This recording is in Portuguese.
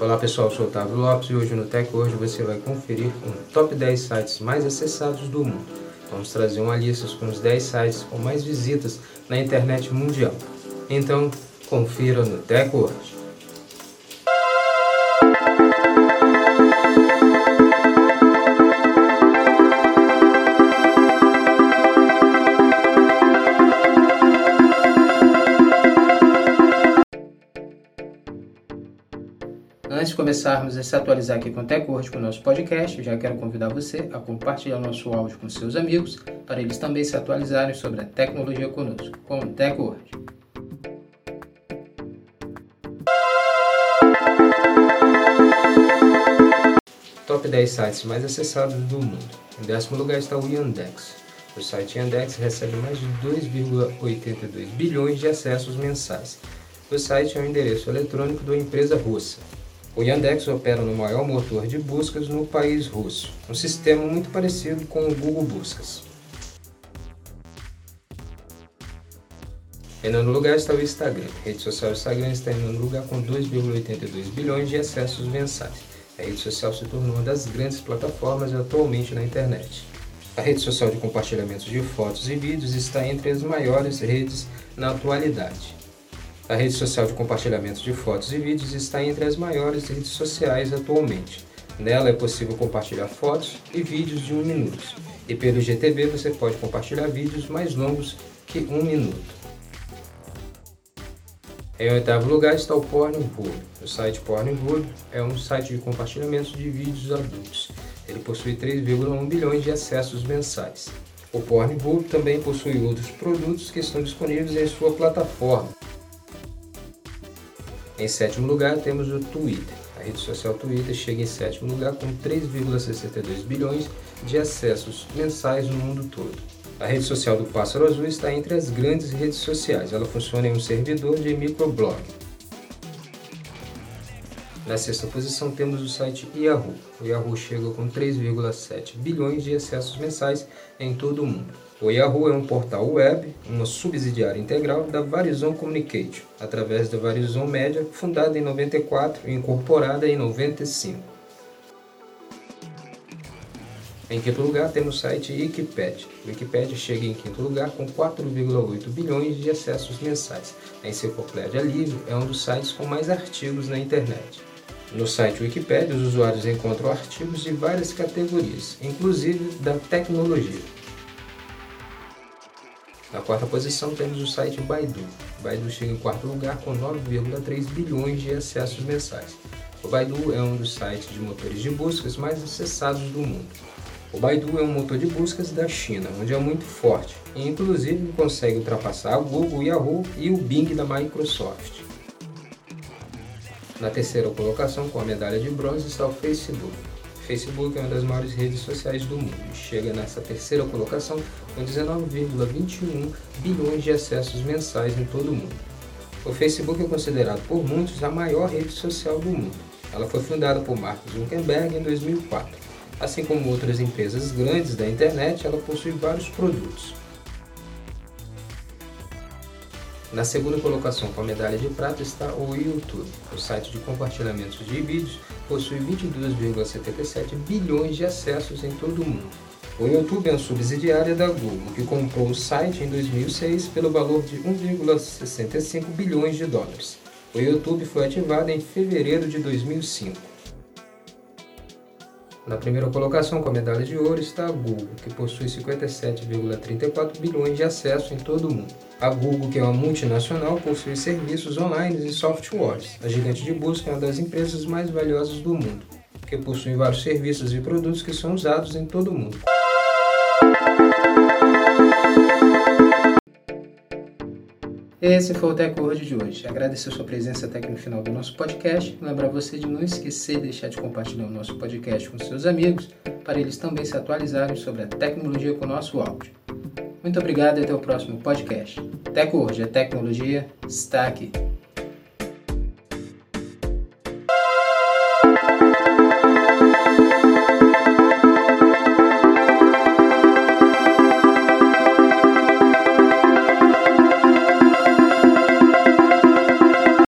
Olá pessoal, eu sou Otávio Lopes e hoje no Tech hoje você vai conferir um top 10 sites mais acessados do mundo. Vamos trazer uma lista com os 10 sites com mais visitas na internet mundial. Então, confira no Tech hoje. Antes de começarmos a se atualizar aqui com o TechWord, com o nosso podcast, já quero convidar você a compartilhar o nosso áudio com seus amigos, para eles também se atualizarem sobre a tecnologia conosco, com o TechWord. Top 10 sites mais acessados do mundo. Em décimo lugar está o Yandex. O site Yandex recebe mais de 2,82 bilhões de acessos mensais. O site é o endereço eletrônico da empresa russa, o Yandex opera no maior motor de buscas no país russo, um sistema muito parecido com o Google Buscas. Em nono lugar está o Instagram. A rede social Instagram está em nono lugar com 2,82 bilhões de acessos mensais. A rede social se tornou uma das grandes plataformas atualmente na internet. A rede social de compartilhamento de fotos e vídeos está entre as maiores redes na atualidade. A rede social de compartilhamento de fotos e vídeos está entre as maiores redes sociais atualmente. Nela é possível compartilhar fotos e vídeos de um minuto. E pelo GTB você pode compartilhar vídeos mais longos que um minuto. Em oitavo lugar está o Pornhub. O site Pornhub é um site de compartilhamento de vídeos adultos. Ele possui 3,1 bilhões de acessos mensais. O Pornhub também possui outros produtos que estão disponíveis em sua plataforma. Em sétimo lugar, temos o Twitter. A rede social Twitter chega em sétimo lugar com 3,62 bilhões de acessos mensais no mundo todo. A rede social do Pássaro Azul está entre as grandes redes sociais. Ela funciona em um servidor de microblog. Na sexta posição temos o site Yahoo. O Yahoo chega com 3,7 bilhões de acessos mensais em todo o mundo. O Yahoo é um portal web, uma subsidiária integral da Verizon Communication, através da Verizon Media, fundada em 94 e incorporada em 95. Em quinto lugar, temos o site Wikipedia. O Wikipedia chega em quinto lugar com 4,8 bilhões de acessos mensais. A Enciclopédia Livre é um dos sites com mais artigos na internet. No site Wikipedia, os usuários encontram artigos de várias categorias, inclusive da tecnologia. Na quarta posição temos o site Baidu. Baidu chega em quarto lugar com 9,3 bilhões de acessos mensais. O Baidu é um dos sites de motores de buscas mais acessados do mundo. O Baidu é um motor de buscas da China, onde é muito forte e inclusive consegue ultrapassar o Google, o Yahoo e o Bing da Microsoft. Na terceira colocação, com a medalha de bronze, está o Facebook. Facebook é uma das maiores redes sociais do mundo e chega nessa terceira colocação com 19,21 bilhões de acessos mensais em todo o mundo. O Facebook é considerado por muitos a maior rede social do mundo. Ela foi fundada por Mark Zuckerberg em 2004. Assim como outras empresas grandes da internet, ela possui vários produtos. Na segunda colocação com a medalha de prata está o YouTube. O site de compartilhamento de vídeos possui 22,77 bilhões de acessos em todo o mundo. O YouTube é uma subsidiária da Google, que comprou o site em 2006 pelo valor de 1,65 bilhões de dólares. O YouTube foi ativado em fevereiro de 2005. Na primeira colocação, com a medalha de ouro, está a Google, que possui 57,34 bilhões de acessos em todo o mundo. A Google, que é uma multinacional, possui serviços online e softwares. A gigante de busca é uma das empresas mais valiosas do mundo, que possui vários serviços e produtos que são usados em todo o mundo. Esse foi o TechWord de hoje. Agradeço a sua presença até aqui no final do nosso podcast. Lembrar você de não esquecer de deixar de compartilhar o nosso podcast com seus amigos, para eles também se atualizarem sobre a tecnologia com o nosso áudio. Muito obrigado e até o próximo podcast. TechWord, a tecnologia está aqui.